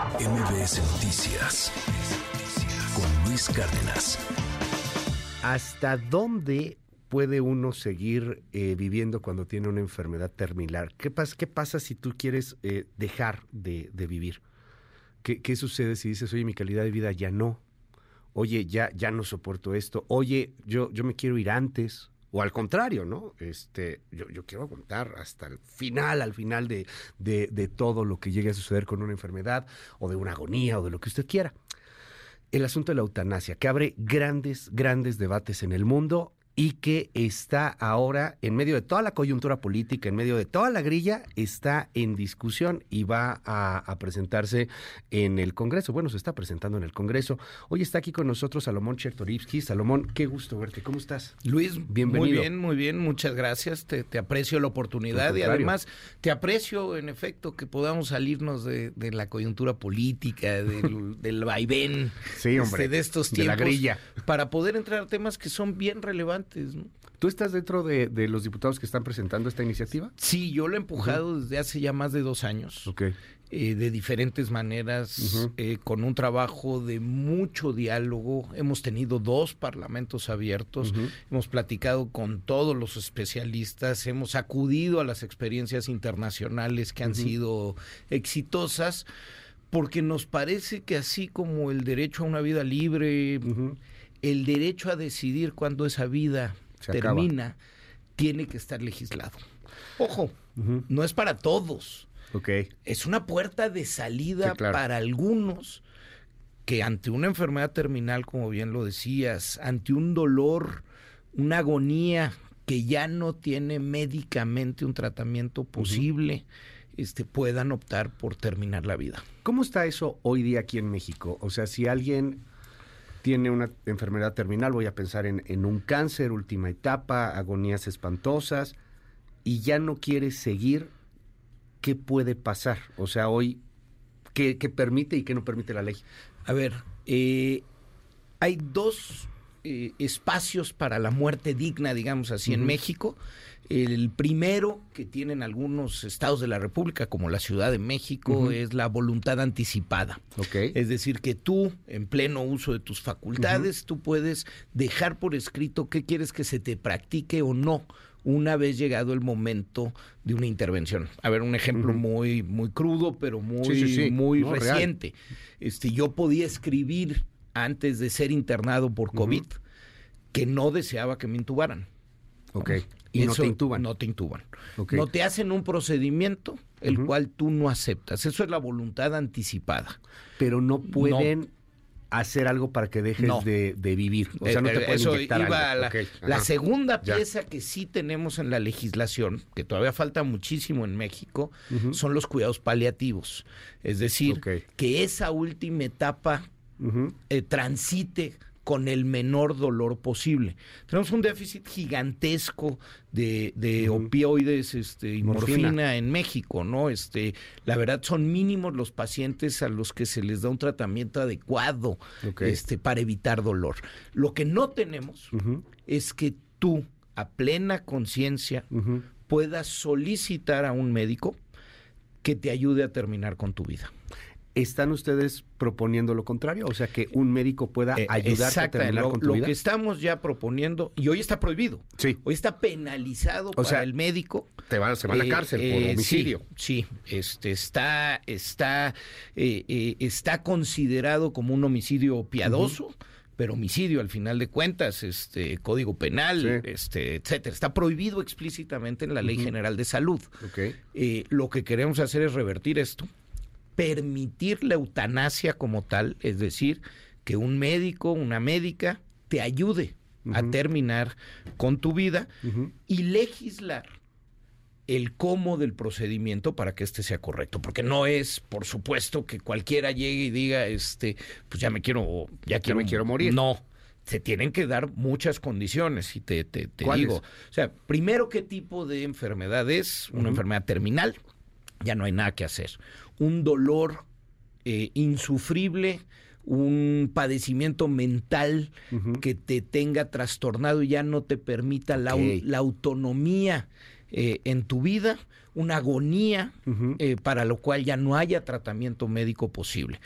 MBS Noticias con Luis Cárdenas. ¿Hasta dónde puede uno seguir eh, viviendo cuando tiene una enfermedad terminal? ¿Qué, pasa, qué pasa si tú quieres eh, dejar de, de vivir? ¿Qué, ¿Qué, sucede si dices, oye, mi calidad de vida ya no? Oye, ya, ya no soporto esto. Oye, yo, yo me quiero ir antes. O al contrario, ¿no? Este, yo, quiero aguantar hasta el final, al final de, de, de todo lo que llegue a suceder con una enfermedad, o de una agonía, o de lo que usted quiera el asunto de la eutanasia, que abre grandes, grandes debates en el mundo y que está ahora en medio de toda la coyuntura política, en medio de toda la grilla, está en discusión y va a, a, presentarse en el Congreso. Bueno, se está presentando en el Congreso. Hoy está aquí con nosotros Salomón Chertorivsky. Salomón, qué gusto verte. ¿Cómo estás? Luis, bienvenido. Muy bien, muy bien. Muchas gracias. Te, te aprecio la oportunidad y además te aprecio, en efecto, que podamos salirnos de, de la coyuntura política, del, del vaivén sí, hombre, este, de estos tiempos, de la grilla. para poder entrar a temas que son bien relevantes. ¿No? ¿Tú estás dentro de, de, los diputados que están presentando esta iniciativa? Sí, yo lo he empujado uh -huh. desde hace ya más de dos años. Okay. Eh, de diferentes maneras, uh -huh. eh, con un trabajo de mucho diálogo. Hemos tenido dos parlamentos abiertos, uh -huh. hemos platicado con todos los especialistas, hemos acudido a las experiencias internacionales que han sido exitosas, porque nos parece que así como el derecho a una vida libre, el derecho a decidir cuándo esa vida Se termina, acaba. tiene que estar legislado. Ojo, uh -huh. no es para todos. Okay. Es una puerta de salida sí, claro. para algunos que ante una enfermedad terminal, como bien lo decías, ante un dolor, una agonía que ya no tiene médicamente un tratamiento posible, uh -huh. este, puedan optar por terminar la vida. ¿Cómo está eso hoy día aquí en México? O sea, si alguien tiene una enfermedad terminal, voy a pensar en, en un cáncer, última etapa, agonías espantosas, y ya no quiere seguir, ¿qué puede pasar? O sea, hoy, ¿qué, qué permite y qué no permite la ley? A ver, eh, hay dos eh, espacios para la muerte digna, digamos así, uh -huh. en México. El primero que tienen algunos estados de la República, como la Ciudad de México, uh -huh. es la voluntad anticipada. Okay. Es decir, que tú, en pleno uso de tus facultades, uh -huh. tú puedes dejar por escrito qué quieres que se te practique o no una vez llegado el momento de una intervención. A ver, un ejemplo uh -huh. muy, muy crudo, pero muy, sí, sí, sí. muy no, reciente. Real. Este, yo podía escribir antes de ser internado por COVID que no deseaba que me intubaran. Ok. Y Eso, no te intuban. No te intuban. Okay. No te hacen un procedimiento el uh -huh. cual tú no aceptas. Eso es la voluntad anticipada. Pero no pueden... No hacer algo para que dejes no. de, de, vivir. O sea, no te pueden Eso inyectar iba algo. La, okay. la, segunda ya. pieza que sí tenemos en la legislación, que todavía falta muchísimo en México, uh -huh. son los cuidados paliativos. Es decir, okay. que esa última etapa uh -huh. eh, transite con el menor dolor posible. Tenemos un déficit gigantesco de, de uh -huh. opioides este, y morfina. morfina. en México, ¿no? Este, la verdad son mínimos los pacientes a los que se les da un tratamiento adecuado okay. este, para evitar dolor. Lo que no tenemos uh -huh. es que tú, a plena conciencia, uh -huh. puedas solicitar a un médico que te ayude a terminar con tu vida. ¿Están ustedes proponiendo lo contrario? O sea, que un médico pueda eh, ayudarte a terminar lo, con tu lo vida. que estamos ya proponiendo, y hoy está prohibido. Sí. Hoy está penalizado o para sea, el médico. Te van, se va a la cárcel eh, por homicidio. Sí, sí, este, está, está, eh, está considerado como un homicidio piadoso. Uh -huh pero homicidio al final de cuentas, este código penal, sí. este, etcétera. Está prohibido explícitamente en la Ley uh -huh. General de Salud. Okay. Eh, lo que queremos hacer es revertir esto, permitir la eutanasia como tal, es decir, que un médico, una médica, te ayude uh -huh. a terminar con tu vida uh -huh. y legislar el cómo del procedimiento para que este sea correcto, porque no es, por supuesto, que cualquiera llegue y diga, este, pues ya me quiero, ya quiero, me quiero morir. No, se tienen que dar muchas condiciones y te, te, te digo, o sea, primero qué tipo de enfermedad es, una uh -huh. enfermedad terminal, ya no hay nada que hacer, un dolor eh, insufrible, un padecimiento mental uh -huh. que te tenga trastornado y ya no te permita okay. la, la autonomía eh, en tu vida, una agonía eh, para lo cual ya no haya tratamiento médico posible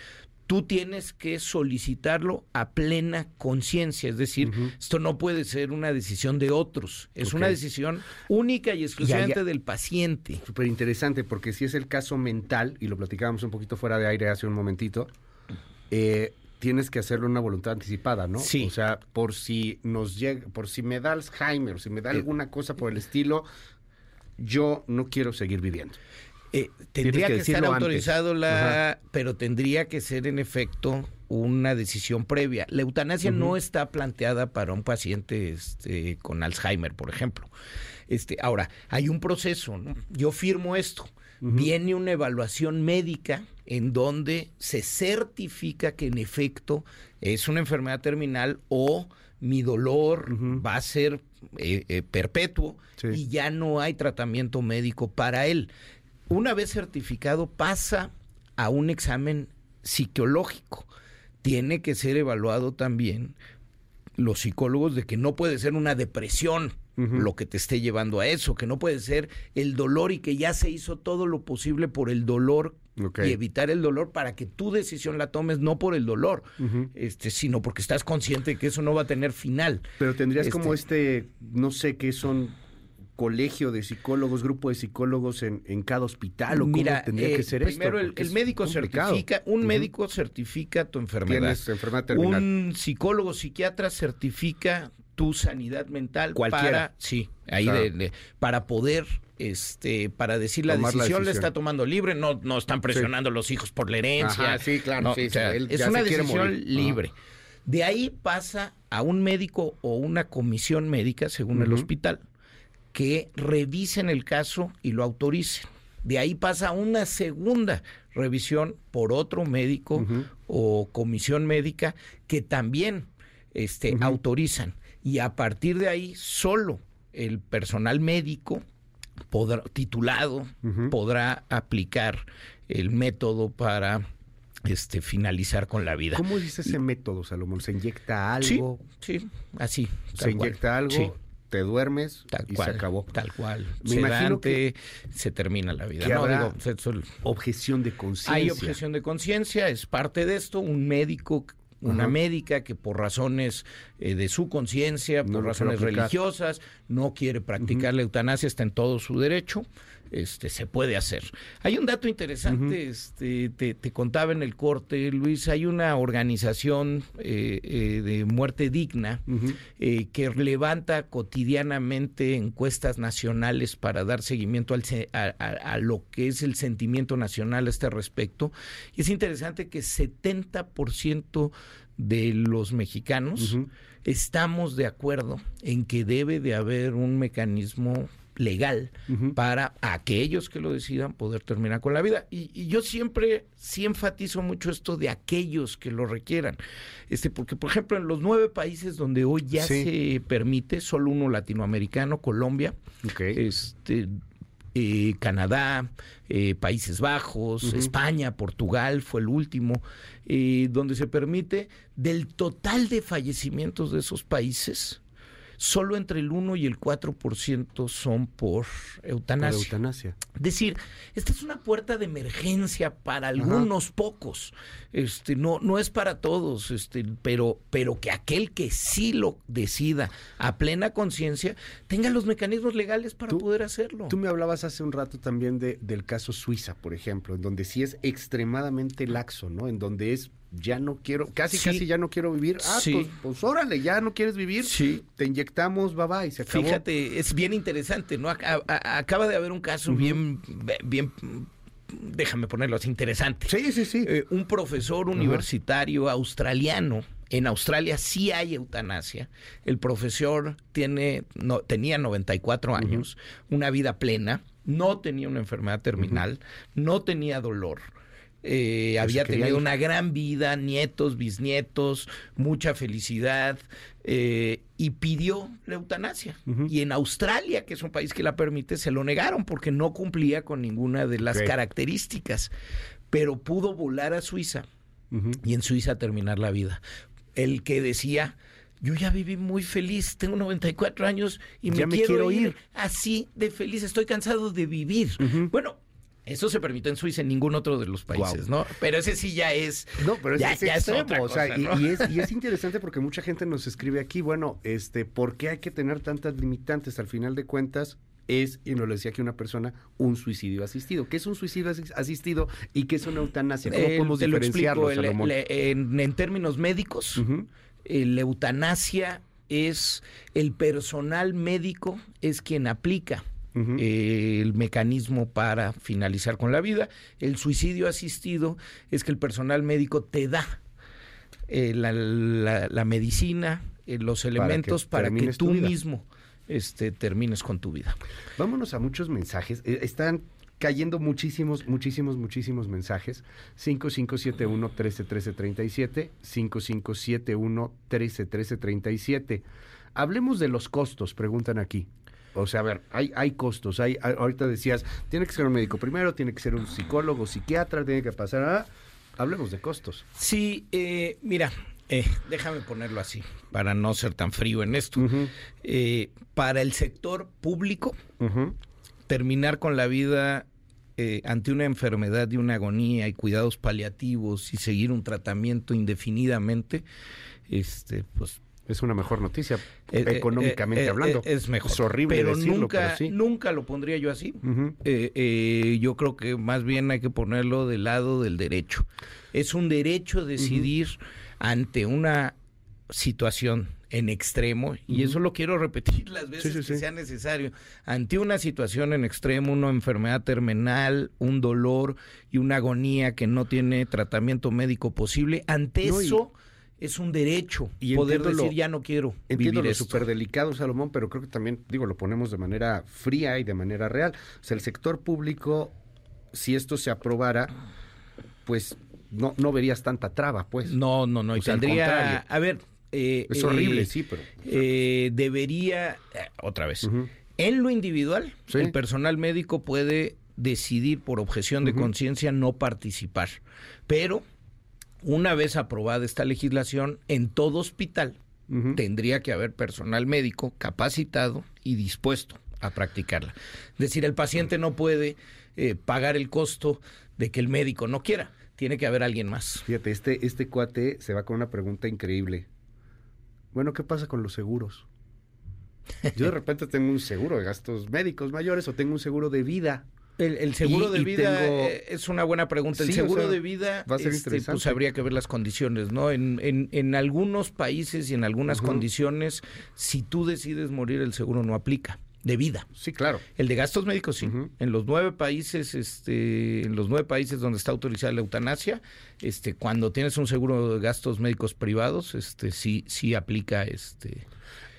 tú tienes que solicitarlo a plena conciencia, es decir, esto no puede ser una decisión de otros, es una decisión única y exclusivamente del paciente. Súper interesante, porque si es el caso mental, y lo platicábamos un poquito fuera de aire hace un momentito, eh, tienes que hacerlo una voluntad anticipada, ¿no? Sí. O sea, por si nos llega, por si me da Alzheimer, si me da eh. alguna cosa por el estilo, yo no quiero seguir viviendo. Eh, tendría que, estar autorizado la, pero tendría que ser en efecto una decisión previa. La eutanasia no está planteada para un paciente este, con Alzheimer, por ejemplo. Este, ahora, hay un proceso, ¿no? Yo firmo esto. Viene una evaluación médica en donde se certifica que en efecto es una enfermedad terminal o mi dolor va a ser eh, eh, perpetuo y ya no hay tratamiento médico para él una vez certificado pasa a un examen psicológico. Tiene que ser evaluado también los psicólogos de que no puede ser una depresión lo que te esté llevando a eso, que no puede ser el dolor y que ya se hizo todo lo posible por el dolor y evitar el dolor para que tu decisión la tomes no por el dolor, este, sino porque estás consciente de que eso no va a tener final. Pero tendrías como este, este no sé qué son colegio de psicólogos, grupo de psicólogos en, en cada hospital o Mira, cómo tendría que eh, ser primero esto? el, médico certifica, un médico certifica tu enfermedad. enfermedad terminal. Un psicólogo psiquiatra certifica tu sanidad mental Cualquiera. para sí, ahí de, para poder este para decir la decisión, la está tomando libre, no no están presionando los hijos por la herencia. sí, claro, es una decisión libre. De ahí pasa a un médico o una comisión médica según el hospital que revisen el caso y lo autoricen. De ahí pasa una segunda revisión por otro médico o comisión médica que también este, autorizan. Y a partir de ahí, solo el personal médico podrá, titulado podrá aplicar el método para este, finalizar con la vida. ¿Cómo es ese método, Salomón? ¿Se inyecta algo? Sí, así. ¿Se inyecta algo? Te duermes y se acabó. Tal cual. Me imagino que se termina la vida. No, objeción de conciencia. Hay objeción de conciencia, es parte de esto. Un médico una médica que por razones eh, de su conciencia, por razones religiosas, no quiere practicar la eutanasia, está en todo su derecho este, se puede hacer. Hay un dato interesante, este, te, contaba en el corte, Luis, hay una organización eh, eh, de muerte digna eh, que levanta cotidianamente encuestas nacionales para dar seguimiento al, a, lo que es el sentimiento nacional a este respecto. Y es interesante que 70% de los mexicanos estamos de acuerdo en que debe de haber un mecanismo legal para aquellos que lo decidan poder terminar con la vida. Y, yo siempre sí enfatizo mucho esto de aquellos que lo requieran. Este, porque, por ejemplo, en los nueve países donde hoy ya se permite, solo uno latinoamericano, Colombia, este, eh, Canadá, eh, Países Bajos, España, Portugal fue el último, eh, donde se permite del total de fallecimientos de esos países, solo entre el 1 y el 4% son por eutanasia. Por eutanasia. Es decir, esta es una puerta de emergencia para algunos pocos. Este, no, no es para todos, este, pero, pero que aquel que sí lo decida a plena conciencia tenga los mecanismos legales para poder hacerlo. Tú me hablabas hace un rato también de, del caso Suiza, por ejemplo, en donde sí es extremadamente laxo, ¿no? En donde es ya no quiero, casi casi ya no quiero vivir. Ah, pues, pues, órale, ya no quieres vivir. Sí. Te inyectamos, bye bye, se acabó. Fíjate, es bien interesante, ¿no? Acaba de haber un caso bien, bien déjame ponerlo así, interesante. Sí, sí, sí. Eh, un profesor universitario australiano. En Australia sí hay eutanasia. El profesor tiene, no, tenía 94 años, una vida plena, no tenía una enfermedad terminal, no tenía dolor eh, había tenido una gran vida, nietos, bisnietos, mucha felicidad, eh, y pidió la eutanasia. Y en Australia, que es un país que la permite, se lo negaron porque no cumplía con ninguna de las características, pero pudo volar a Suiza y en Suiza terminar la vida. El que decía, yo ya viví muy feliz, tengo 94 años y me, quiero, ir. así de feliz, estoy cansado de vivir. Bueno, eso se permite en Suiza, en ningún otro de los países, ¿no? Pero ese sí ya es. No, pero ya, es, extremo, y, es, y, es, interesante porque mucha gente nos escribe aquí, bueno, este, ¿por qué hay que tener tantas limitantes? Al final de cuentas, es, y nos lo decía aquí una persona, un suicidio asistido. ¿Qué es un suicidio asistido y qué es una eutanasia? ¿Cómo podemos diferenciarlo, en, términos médicos, la eutanasia es el personal médico es quien aplica eh, el mecanismo para finalizar con la vida. El suicidio asistido es que el personal médico te da eh, la, medicina, eh, los elementos para que, tú mismo este, termines con tu vida. Vámonos a muchos mensajes. están cayendo muchísimos, muchísimos, muchísimos mensajes. 5571 131337, 5571 131337. Hablemos de los costos, preguntan aquí. O sea, a ver, hay, hay costos. Hay, ahorita decías, tiene que ser un médico primero, tiene que ser un psicólogo, psiquiatra, tiene que pasar a... Hablemos de costos. Sí, eh, mira, eh, déjame ponerlo así, para no ser tan frío en esto. Eh, para el sector público, terminar con la vida ante una enfermedad y una agonía y cuidados paliativos y seguir un tratamiento indefinidamente, este, pues es una mejor noticia, eh, eh, económicamente eh, hablando. es mejor. Es horrible pero decirlo, nunca, pero nunca lo pondría yo así. yo creo que más bien hay que ponerlo del lado del derecho. Es un derecho decidir ante una situación en extremo, y eso lo quiero repetir las veces que sea necesario, ante una situación en extremo, una enfermedad terminal, un dolor y una agonía que no tiene tratamiento médico posible, ante eso es un derecho y poder decir ya no quiero entiendo vivir lo súper delicado Salomón pero creo que también digo lo ponemos de manera fría y de manera real. O sea el sector público si esto se aprobara pues no no verías tanta traba pues. No no no y tendría a ver eh, es horrible eh, sí pero eh, debería otra vez en lo individual el personal médico puede decidir por objeción de conciencia no participar pero una vez aprobada esta legislación, en todo hospital tendría que haber personal médico capacitado y dispuesto a practicarla. Es decir, el paciente no puede eh, pagar el costo de que el médico no quiera. Tiene que haber alguien más. Fíjate, este, este cuate se va con una pregunta increíble. Bueno, ¿qué pasa con los seguros? Yo de repente tengo un seguro de gastos médicos mayores o tengo un seguro de vida. El, seguro de vida eh, es una buena pregunta. El seguro de vida, va a ser este, pues habría que ver las condiciones, ¿no? En, en, en algunos países y en algunas condiciones, si tú decides morir, el seguro no aplica de vida. Sí, claro. El de gastos médicos sí. En los nueve países, este, en los nueve países donde está autorizada la eutanasia, este, cuando tienes un seguro de gastos médicos privados, este, sí, sí aplica, este.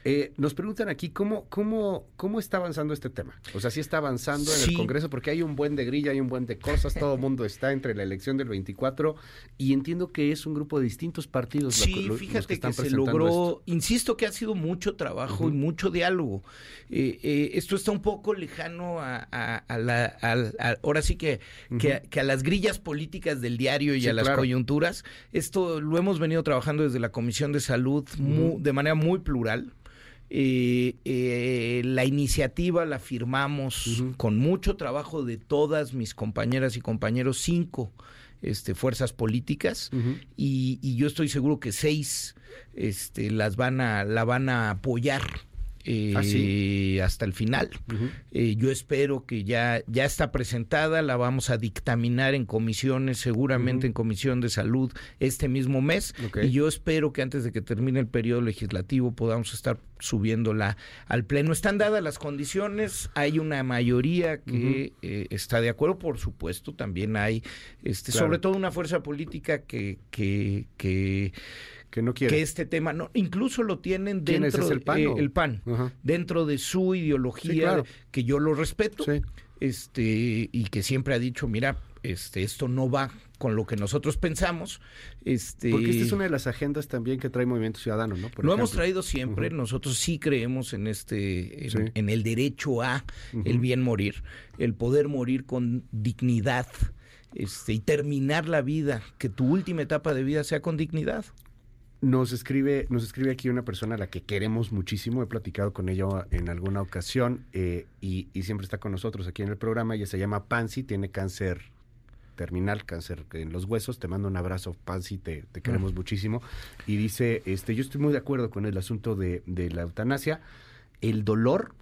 Eh, nos preguntan aquí cómo, cómo, cómo está avanzando este tema. O sea, sí está avanzando en el Congreso porque hay un buen de grilla, hay un buen de cosas, todo el mundo está entre la elección del 24 y entiendo que es un grupo de distintos partidos. Sí, fíjate que, se logró, insisto que ha sido mucho trabajo y mucho diálogo. Eh, eh, esto está un poco lejano a, la, ahora sí que, que, a, las grillas políticas del diario y a las coyunturas. Esto lo hemos venido trabajando desde la Comisión de Salud de manera muy plural. Eh, eh, la iniciativa la firmamos con mucho trabajo de todas mis compañeras y compañeros, cinco este, fuerzas políticas, y, yo estoy seguro que seis este, las van a, la van a apoyar ¿Ah, eh, hasta el final. Eh, yo espero que ya, ya está presentada, la vamos a dictaminar en comisiones, seguramente en Comisión de Salud este mismo mes. Y yo espero que antes de que termine el periodo legislativo podamos estar subiéndola al Pleno. Están dadas las condiciones, hay una mayoría que eh, está de acuerdo, por supuesto, también hay, este, sobre todo una fuerza política que, que, que que no quiere. Que este tema, no, incluso lo tienen dentro del PAN, el PAN dentro de su ideología, que yo lo respeto, este, y que siempre ha dicho, mira, este, esto no va con lo que nosotros pensamos. Este, Porque esta es una de las agendas también que trae Movimiento Ciudadano, ¿no? lo hemos traído siempre, nosotros sí creemos en este, en, el derecho a el bien morir, el poder morir con dignidad. Este, y terminar la vida, que tu última etapa de vida sea con dignidad. Nos escribe, nos escribe aquí una persona a la que queremos muchísimo. He platicado con ella en alguna ocasión eh, y, siempre está con nosotros aquí en el programa. Ella se llama Pansy, tiene cáncer terminal, cáncer en los huesos. Te mando un abrazo, Pansy, te, queremos mm. muchísimo. Y dice, este, yo estoy muy de acuerdo con el asunto de, de la eutanasia. El dolor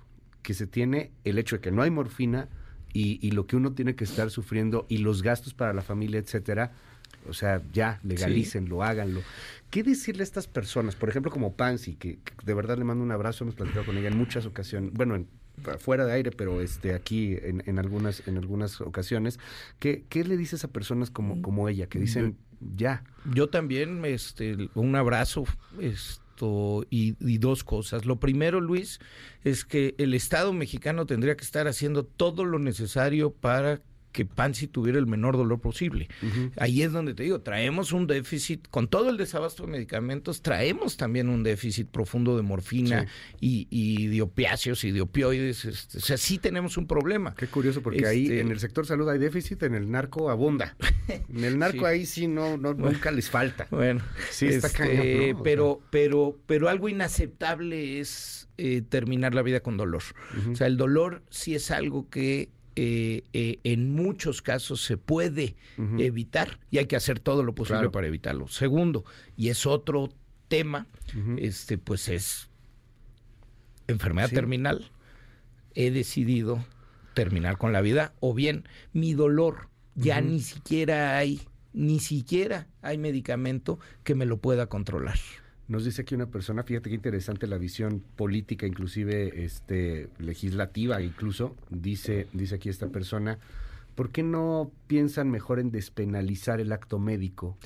que se tiene, el hecho de que no hay morfina y, y lo que uno tiene que estar sufriendo y los gastos para la familia, etcétera, o sea, ya, legalícenlo, háganlo. ¿Qué decirle a estas personas? Por ejemplo, como Pansy, que, de verdad le mando un abrazo, hemos platicado con ella en muchas ocasiones, bueno, fuera de aire, pero este aquí en, en, algunas en algunas ocasiones. ¿Qué, ¿Qué le dices a personas como, como ella que dicen ya? Yo también, este, un abrazo, esto y, y, dos cosas. Lo primero, Luis, es que el Estado mexicano tendría que estar haciendo todo lo necesario para que Pansy tuviera el menor dolor posible. Ahí es donde te digo, traemos un déficit, con todo el desabasto de medicamentos, traemos también un déficit profundo de morfina y, de opiáceos y de opioides. Este, o sea, sí tenemos un problema. Qué curioso, porque ahí este en el sector salud hay déficit, en el narco abunda. En el narco ahí sí no, no nunca les falta. Bueno, sí está este, pero, pero, pero algo inaceptable es eh, terminar la vida con dolor. O sea, el dolor sí es algo que eh, eh, en muchos casos se puede evitar y hay que hacer todo lo posible para evitarlo. Segundo, y es otro tema, este, pues es enfermedad terminal. He decidido terminar con la vida o bien mi dolor ya ni siquiera hay, ni siquiera hay medicamento que me lo pueda controlar. Nos dice aquí una persona, fíjate qué interesante la visión política, inclusive este legislativa, incluso dice dice aquí esta persona, ¿por qué no piensan mejor en despenalizar el acto médico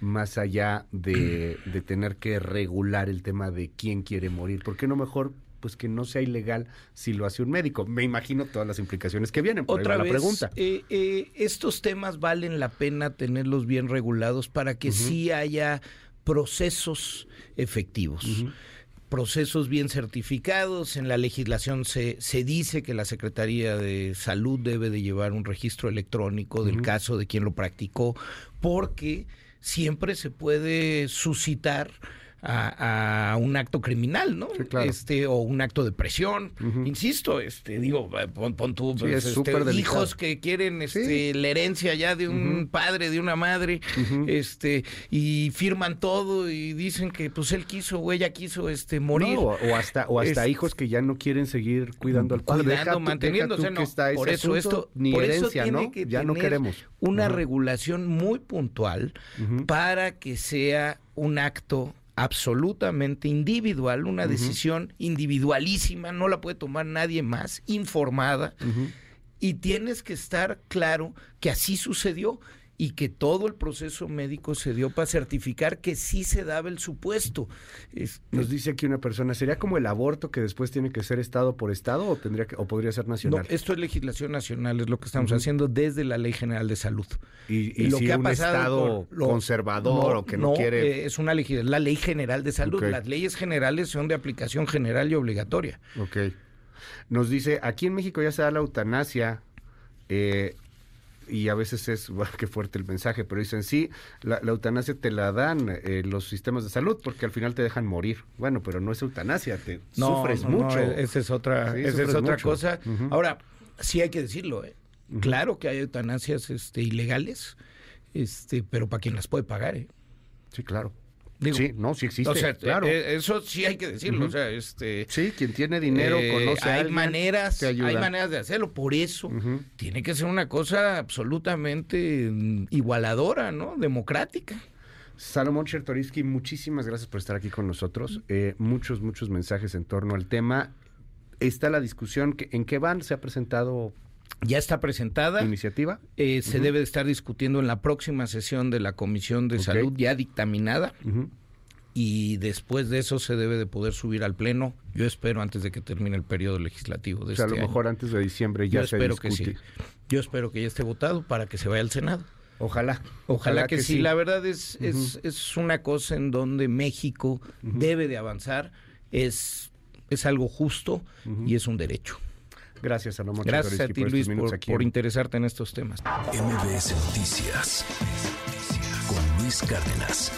más allá de, de tener que regular el tema de quién quiere morir? ¿Por qué no mejor pues que no sea ilegal si lo hace un médico. Me imagino todas las implicaciones que vienen. Por Otra vez, la pregunta. Eh, eh, estos temas valen la pena tenerlos bien regulados para que sí haya procesos efectivos. procesos bien certificados. En la legislación se, se dice que la Secretaría de Salud debe de llevar un registro electrónico del caso de quien lo practicó, porque siempre se puede suscitar a, un acto criminal, ¿no? Este, o un acto de presión. Insisto, este, digo, pon, pon tú, pues, este, hijos que quieren este, la herencia ya de un padre, de una madre, este, y firman todo y dicen que pues él quiso o ella quiso este morir. o, hasta, o hasta hijos que ya no quieren seguir cuidando al padre. Cuidando, manteniendo, por eso esto, ni herencia, ¿no? ya no queremos. Una regulación muy puntual para que sea un acto absolutamente individual, una decisión individualísima, no la puede tomar nadie más, informada, y tienes que estar claro que así sucedió y que todo el proceso médico se dio para certificar que sí se daba el supuesto. Nos dice aquí una persona, ¿sería como el aborto que después tiene que ser estado por estado o tendría que, o podría ser nacional? No, esto es legislación nacional, es lo que estamos haciendo desde la Ley General de Salud. Y, lo que ha pasado estado conservador o que no, quiere eh, es una ley, la Ley General de Salud. Las leyes generales son de aplicación general y obligatoria. Ok. Nos dice, aquí en México ya se da la eutanasia. Eh, y a veces es, qué fuerte el mensaje, pero dicen, sí, la, eutanasia te la dan eh, los sistemas de salud porque al final te dejan morir. Bueno, pero no es eutanasia, te sufres mucho. esa es otra, esa es otra cosa. Ahora, sí hay que decirlo, ¿eh? claro que hay eutanasias este, ilegales, este, pero para quien las puede pagar. ¿eh? Sí, claro sí, no, sí existe. O sea, claro. Eh, eso sí hay que decirlo. O sea, este, sí, quien tiene dinero eh, conoce hay maneras, hay maneras de hacerlo. Por eso tiene que ser una cosa absolutamente mm, igualadora, ¿no? Democrática. Salomón Chertoriski, muchísimas gracias por estar aquí con nosotros. Eh, muchos, muchos mensajes en torno al tema. Está la discusión, ¿en qué van? ¿Se ha presentado ya está presentada. ¿Iniciativa? Eh, se debe de estar discutiendo en la próxima sesión de la Comisión de Salud, ya dictaminada. Y después de eso se debe de poder subir al Pleno. Yo espero antes de que termine el periodo legislativo de o sea, a lo este mejor antes de diciembre ya Yo espero que sí. Yo espero que ya esté votado para que se vaya al Senado. Ojalá. Ojalá, que, sí. La verdad es, es, es, una cosa en donde México debe de avanzar. Es, es algo justo y es un derecho. Gracias, Salomón. Gracias a ti, Luis, por, interesarte en estos temas. MBS Noticias con Luis Cárdenas.